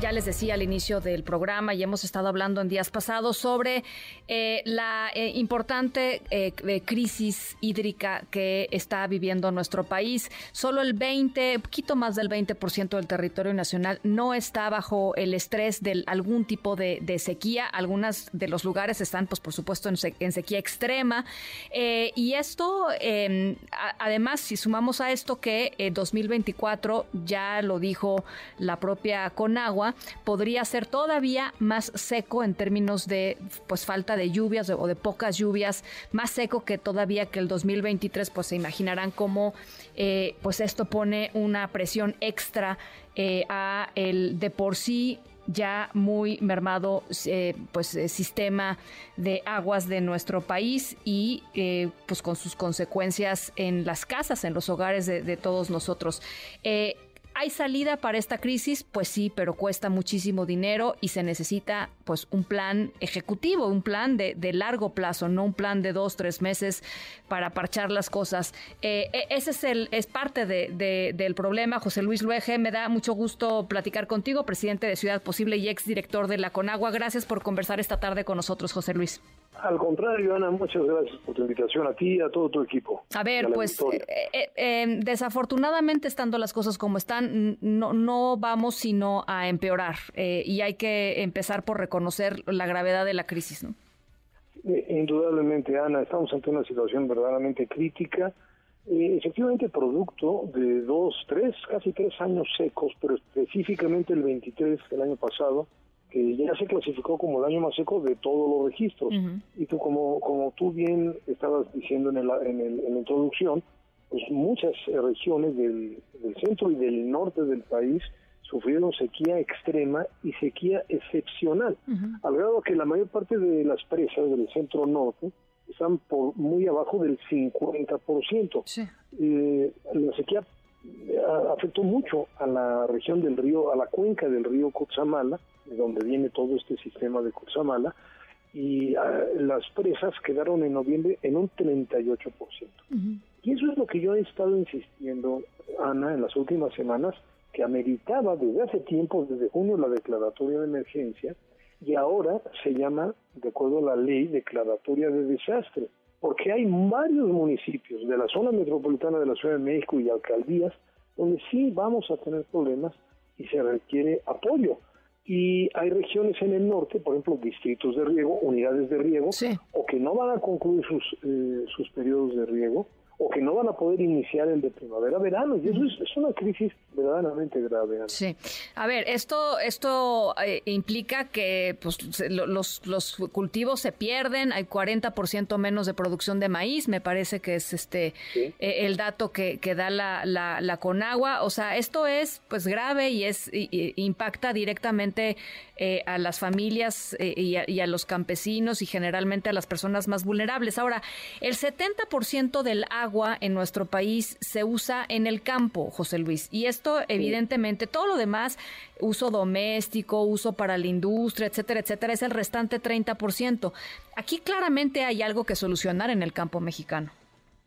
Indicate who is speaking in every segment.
Speaker 1: Ya les decía al inicio del programa y hemos estado hablando en días pasados sobre eh, la eh, importante eh, crisis hídrica que está viviendo nuestro país. Solo el 20, poquito más del 20% del territorio nacional no está bajo el estrés de algún tipo de, sequía. Algunos de los lugares están, pues por supuesto, en, sequía extrema. y esto, em, además, si sumamos a esto que 2024, ya lo dijo la propia Conagua, podría ser todavía más seco en términos de pues falta de lluvias o de pocas lluvias, más seco que todavía que el 2023, pues se imaginarán cómo eh, pues esto pone una presión extra eh, a el de por sí ya muy mermado eh, pues sistema de aguas de nuestro país y pues con sus consecuencias en las casas, en los hogares de, todos nosotros. ¿Hay salida para esta crisis? Pues sí, pero cuesta muchísimo dinero y se necesita pues un plan ejecutivo, un plan de, largo plazo, no un plan de dos, tres meses para parchar las cosas. Eh, e, ese es, el, es parte del problema. José Luis Luege, me da mucho gusto platicar contigo, presidente de Ciudad Posible y exdirector de la Conagua. Gracias por conversar esta tarde con nosotros, José Luis.
Speaker 2: Al contrario, Ana, muchas gracias por tu invitación a ti y a todo tu equipo.
Speaker 1: A ver, pues eh, eh, eh, desafortunadamente estando las cosas como están, no, no vamos sino a empeorar y hay que empezar por reconocer la gravedad de la crisis, ¿no?
Speaker 2: Indudablemente, Ana, estamos ante una situación verdaderamente crítica, efectivamente producto de dos, tres, casi tres años secos, pero específicamente el 23 del año pasado, que ya se clasificó como el año más seco de todos los registros. Y tú, como, como tú bien estabas diciendo en, el, en, el, en la introducción, pues muchas regiones del, del, centro y del norte del país sufrieron sequía extrema y sequía excepcional, al grado que la mayor parte de las presas del centro norte están por muy abajo del 50%. Sí. Eh, la sequía eh, afectó mucho a la región del río, a la cuenca del río Cutzamala, de donde viene todo este sistema de Cutzamala, y ah, las presas quedaron en noviembre en un 38%. Y eso es lo que yo he estado insistiendo, Ana, en las últimas semanas, que ameritaba desde hace tiempo, desde junio, la declaratoria de emergencia, y ahora se llama, de acuerdo a la ley, declaratoria de desastre, porque hay varios municipios de la zona metropolitana de la Ciudad de México y alcaldías donde sí vamos a tener problemas y se requiere apoyo y hay regiones en el norte, por ejemplo, distritos de riego, unidades de riego, o que no van a concluir sus, eh, sus periodos de riego, o que no van a poder iniciar el de primavera-verano. Y eso es, una crisis verdaderamente grave.
Speaker 1: Sí. A ver, esto, esto eh, implica que pues, los, los cultivos se pierden, hay 40% menos de producción de maíz, me parece que es este eh, el dato que, que da la, la, la, Conagua. O sea, esto es pues grave y es impacta directamente eh, a las familias y a, y, a, los campesinos y generalmente a las personas más vulnerables. Ahora, el 70% del agua agua en nuestro país se usa en el campo, José Luis. Y esto, evidentemente, todo lo demás, uso doméstico, uso para la industria, etcétera, etcétera, es el restante 30%. Aquí claramente hay algo que solucionar en el campo mexicano.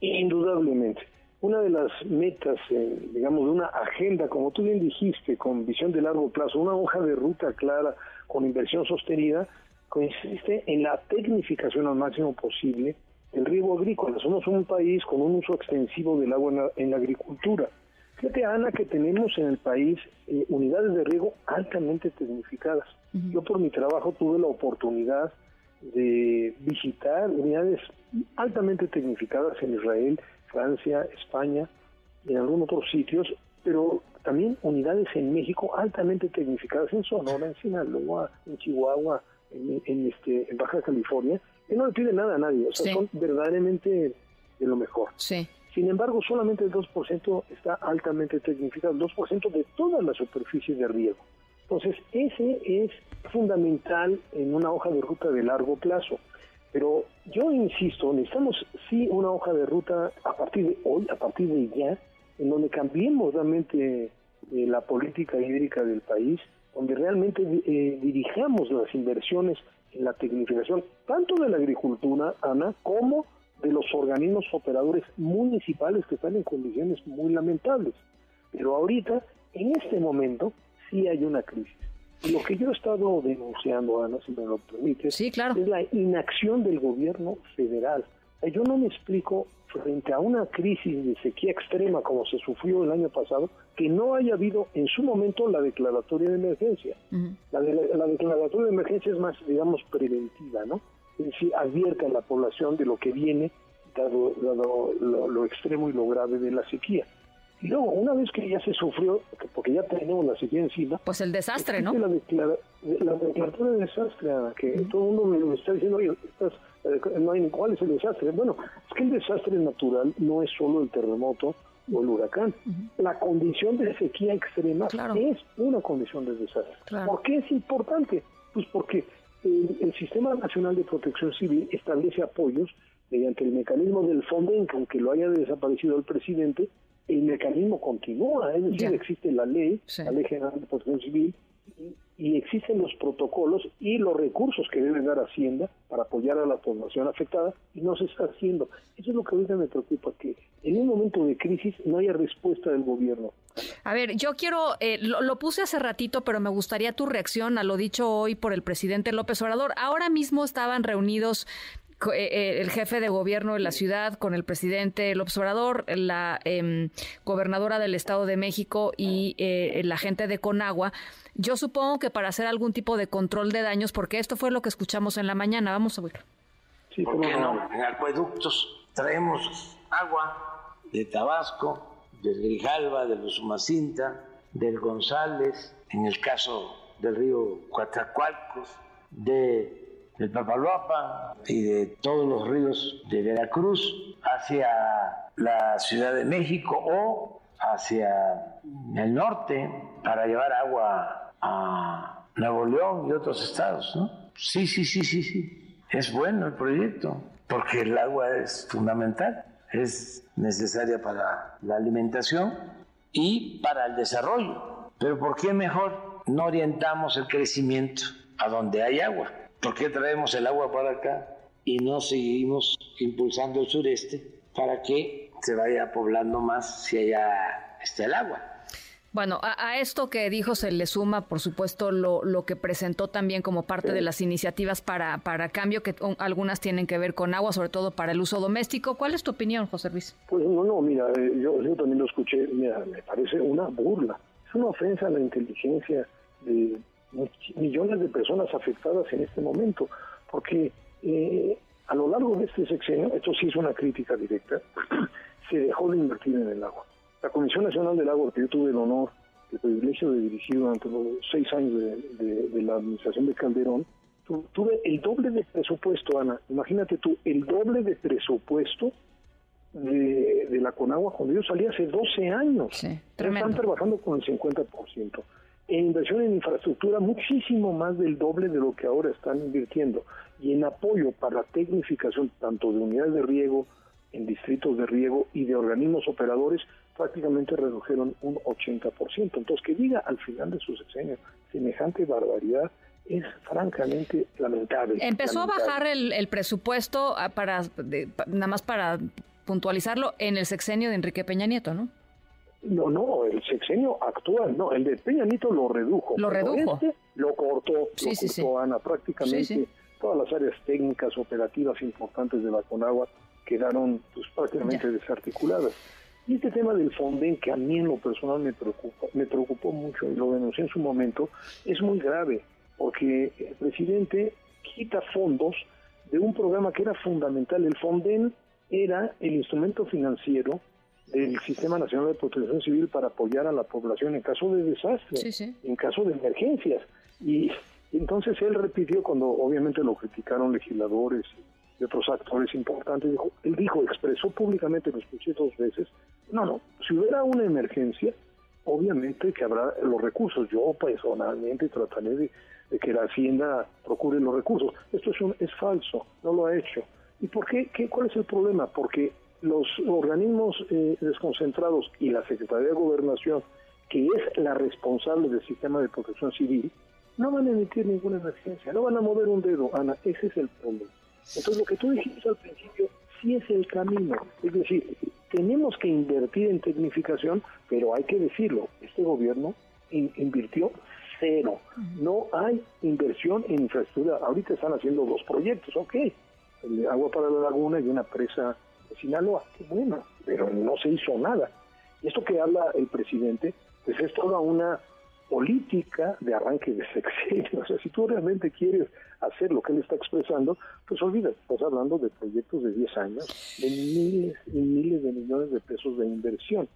Speaker 2: Indudablemente. Una de las metas, eh, digamos, de una agenda, como tú bien dijiste, con visión de largo plazo, una hoja de ruta clara, con inversión sostenida, consiste en la tecnificación al máximo posible el riego agrícola. Somos un país con un uso extensivo del agua en la, agricultura. Fíjate, Ana, que tenemos en el país eh, unidades de riego altamente tecnificadas. Yo por mi trabajo tuve la oportunidad de visitar unidades altamente tecnificadas en Israel, Francia, España y en algunos otros sitios, pero también unidades en México altamente tecnificadas en Sonora, en Sinaloa, en Chihuahua, en, este, en Baja California, que no le pide nada a nadie, o sea, son verdaderamente de lo mejor.
Speaker 1: Sí.
Speaker 2: Sin embargo, solamente el 2% está altamente tecnificado, el 2% de toda la superficie de riego. Entonces, ese es fundamental en una hoja de ruta de largo plazo. Pero yo insisto, necesitamos sí una hoja de ruta a partir de hoy, a partir de ya, en donde cambiemos realmente eh, la política hídrica del país, donde realmente eh, dirijamos las inversiones la tecnificación tanto de la agricultura, Ana, como de los organismos operadores municipales que están en condiciones muy lamentables. Pero ahorita, en este momento, sí hay una crisis. Y lo que yo he estado denunciando, Ana, si me lo permite,
Speaker 1: claro.
Speaker 2: es la inacción del gobierno federal. Yo no me explico frente a una crisis de sequía extrema como se sufrió el año pasado, que no haya habido en su momento la declaratoria de emergencia. la, la, declaratoria de emergencia es más, digamos, preventiva, ¿no? Es decir, advierte a la población de lo que viene, dado, lo, extremo y lo grave de la sequía. Y luego, una vez que ya se sufrió, porque ya tenemos la sequía encima...
Speaker 1: Pues el desastre, ¿no?
Speaker 2: La, declaratoria de desastre, que todo el mundo me está diciendo, oye, estás no hay, ¿cuál es el desastre? Bueno, es que el desastre natural no es solo el terremoto o el huracán. La condición de sequía extrema es una condición de desastre. ¿Por qué es importante? Pues porque el, Sistema Nacional de Protección Civil establece apoyos mediante el mecanismo del Fonden, que aunque lo haya desaparecido el presidente, el mecanismo continúa, es decir, existe la ley, la Ley General de Protección Civil, y existen los protocolos y los recursos que debe dar Hacienda para apoyar a la población afectada y no se está haciendo. Eso es lo que ahorita me preocupa, que en un momento de crisis no haya respuesta del gobierno.
Speaker 1: A ver, yo quiero, eh, lo, puse hace ratito, pero me gustaría tu reacción a lo dicho hoy por el presidente López Obrador. Ahora mismo estaban reunidos el jefe de gobierno de la ciudad con el presidente López Obrador, la em, gobernadora del Estado de México y la gente de Conagua yo supongo que para hacer algún tipo de control de daños, porque esto fue lo que escuchamos en la mañana. Vamos a ver.
Speaker 3: Sí, ¿Por qué no? En acueductos traemos agua de Tabasco, del Grijalva, de los Sumacinta, del González, en el caso del río Coatzacoalcos, de, del Papaloapan y de todos los ríos de Veracruz hacia la Ciudad de México o hacia el norte para llevar agua a Nuevo León y otros estados, ¿no? Sí, sí, sí, sí, sí. Es bueno el proyecto, porque el agua es fundamental, es necesaria para la alimentación y para el desarrollo. Pero ¿por qué mejor no orientamos el crecimiento a donde hay agua? ¿Por qué traemos el agua para acá y no seguimos impulsando el sureste para que se vaya poblando más si allá está el agua.
Speaker 1: Bueno, a, esto que dijo se le suma, por supuesto, lo, lo que presentó también como parte de las iniciativas para, para cambio, que algunas tienen que ver con agua, sobre todo para el uso doméstico. ¿Cuál es tu opinión, José Luis?
Speaker 2: Pues no, no, mira, eh, yo, yo también lo escuché, mira, me parece una burla, es una ofensa a la inteligencia de millones de personas afectadas en este momento, porque eh, a lo largo de este sexenio, esto sí es una crítica directa, se dejó de invertir en el agua. La Comisión Nacional del Agua, que yo tuve el honor, el privilegio de dirigir durante los seis años de, la administración de Calderón, tuve el doble de presupuesto, Ana. Imagínate tú, el doble de presupuesto de, la Conagua cuando yo salí hace 12 años.
Speaker 1: Sí,
Speaker 2: Están trabajando con el 50%. En inversión en infraestructura, muchísimo más del doble de lo que ahora están invirtiendo. Y en apoyo para la tecnificación tanto de unidades de riego, en distritos de riego y de organismos operadores prácticamente redujeron un 80%. Entonces, que diga al final de su sexenio semejante barbaridad es francamente lamentable.
Speaker 1: Empezó
Speaker 2: a
Speaker 1: bajar el, presupuesto ah, para nada más para puntualizarlo en el sexenio de Enrique Peña Nieto, ¿no?
Speaker 2: No, no, el sexenio actual, no, el de Peña Nieto lo redujo.
Speaker 1: Lo redujo.
Speaker 2: Este lo cortó, sí, lo sí, cortó Ana, prácticamente todas las áreas técnicas, operativas importantes de la Conagua quedaron pues, prácticamente desarticuladas. Y este tema del Fonden, que a mí en lo personal me preocupa, me preocupó mucho y lo denuncié en su momento, es muy grave, porque el presidente quita fondos de un programa que era fundamental. El Fonden era el instrumento financiero del Sistema Nacional de Protección Civil para apoyar a la población en caso de desastre, en caso de emergencias. Y entonces él repitió cuando obviamente lo criticaron legisladores y otros actores importantes, dijo, él dijo, expresó públicamente, lo escuché dos veces, no, no, si hubiera una emergencia, obviamente que habrá los recursos. Yo personalmente trataré de, que la Hacienda procure los recursos. Esto es, un, es falso, no lo ha hecho. ¿Y por qué, qué? ¿Cuál es el problema? Porque los organismos eh, desconcentrados y la Secretaría de Gobernación, que es la responsable del sistema de protección civil, no van a emitir ninguna emergencia, no van a mover un dedo, Ana, ese es el problema. Entonces lo que tú dijiste al principio así es el camino. Es decir, tenemos que invertir en tecnificación, pero hay que decirlo, este gobierno invirtió cero. No hay inversión en infraestructura. Ahorita están haciendo dos proyectos, ok. El agua para la laguna y una presa de Sinaloa, qué bueno, pero no se hizo nada. Y esto que habla el presidente, pues es toda una política de arranque de sexenio. O sea, si tú realmente quieres hacer lo que él está expresando, pues olvídate, estás hablando de proyectos de 10 años, de miles y miles de millones de pesos de inversión.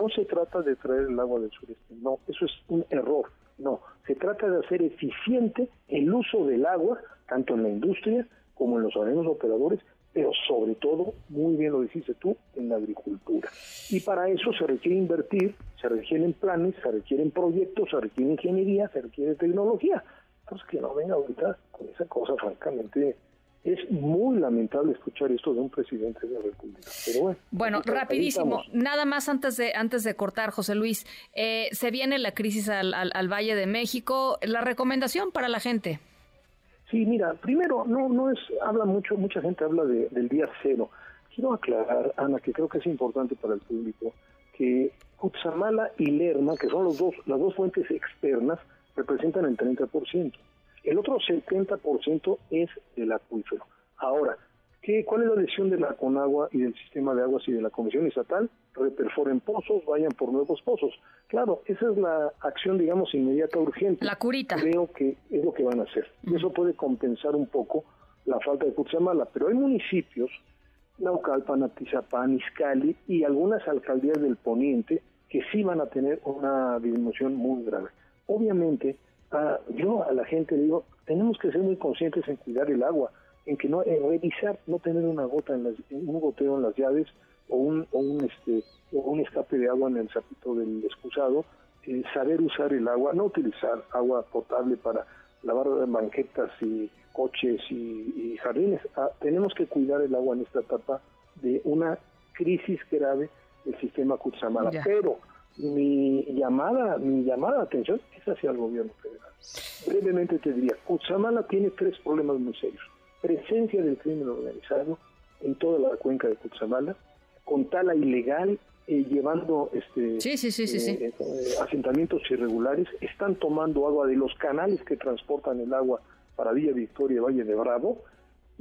Speaker 2: No se trata de traer el agua del sureste, no, eso es un error. No, se trata de hacer eficiente el uso del agua, tanto en la industria como en los organismos operadores, pero sobre todo, muy bien lo dijiste tú, en la agricultura. Y para eso se requiere invertir, se requieren planes, se requieren proyectos, se requiere ingeniería, se requiere tecnología. Entonces, que no venga ahorita con esa cosa, francamente, es muy lamentable escuchar esto de un presidente de la República. Pero bueno,
Speaker 1: bueno rapidísimo, nada más antes de antes de cortar, José Luis, eh, se viene la crisis al, al Valle de México. La recomendación para la gente.
Speaker 2: Sí, mira, primero, no, no es, habla mucho, mucha gente habla de, del día cero. Quiero aclarar, Ana, que creo que es importante para el público, que Cutzamala y Lerma, que son los dos, las dos fuentes externas, representan el 30%. El otro 70% es del acuífero. Ahora, ¿qué, ¿cuál es la decisión de la Conagua y del sistema de aguas y de la Comisión Estatal? Reperforen pozos, vayan por nuevos pozos. Claro, esa es la acción, digamos, inmediata, urgente.
Speaker 1: La curita.
Speaker 2: Creo que es lo que van a hacer. Y eso puede compensar un poco la falta de Cutzamala. Pero hay municipios, Naucalpan, Atizapán, Izcali y algunas alcaldías del poniente que sí van a tener una disminución muy grave. Obviamente, yo a la gente digo, tenemos que ser muy conscientes en cuidar el agua, en que no en revisar, no tener una gota en las, un goteo en las llaves o un, o un este un escape de agua en el zapito del excusado, eh, saber usar el agua, no utilizar agua potable para lavar banquetas y coches y, jardines. Ah, tenemos que cuidar el agua en esta etapa de una crisis grave del sistema Kutsamala. Pero mi llamada, mi llamada de atención es hacia el gobierno federal. Brevemente te diría, Kutsamala tiene tres problemas muy serios. Presencia del crimen organizado en toda la cuenca de Kutsamala, con tala ilegal eh, llevando este
Speaker 1: eh,
Speaker 2: eh, asentamientos irregulares, están tomando agua de los canales que transportan el agua para Villa Victoria y Valle de Bravo,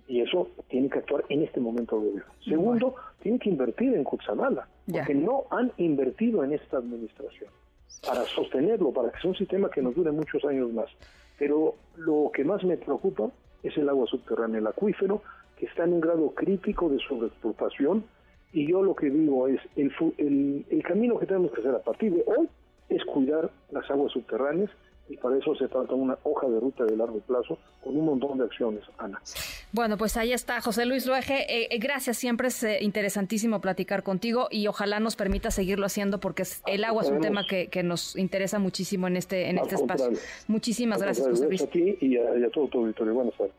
Speaker 2: y eso tiene que actuar en este momento el gobierno. Segundo, tiene que invertir en Cutzamala, porque no han invertido en esta administración para sostenerlo, para que sea un sistema que nos dure muchos años más. Pero lo que más me preocupa es el agua subterránea, el acuífero, que está en un grado crítico de sobreexplotación, y yo lo que digo es, el, el, el camino que tenemos que hacer a partir de hoy es cuidar las aguas subterráneas y para eso se trata una hoja de ruta de largo plazo con un montón de acciones, Ana.
Speaker 1: Bueno, pues ahí está, José Luis Luege. Eh, eh, gracias, siempre es eh, interesantísimo platicar contigo y ojalá nos permita seguirlo haciendo porque el agua es un tema que, que, nos interesa muchísimo en este, en este espacio. Muchísimas gracias, José Luis.
Speaker 2: Aquí y a, todo tu auditorio. Buenas tardes.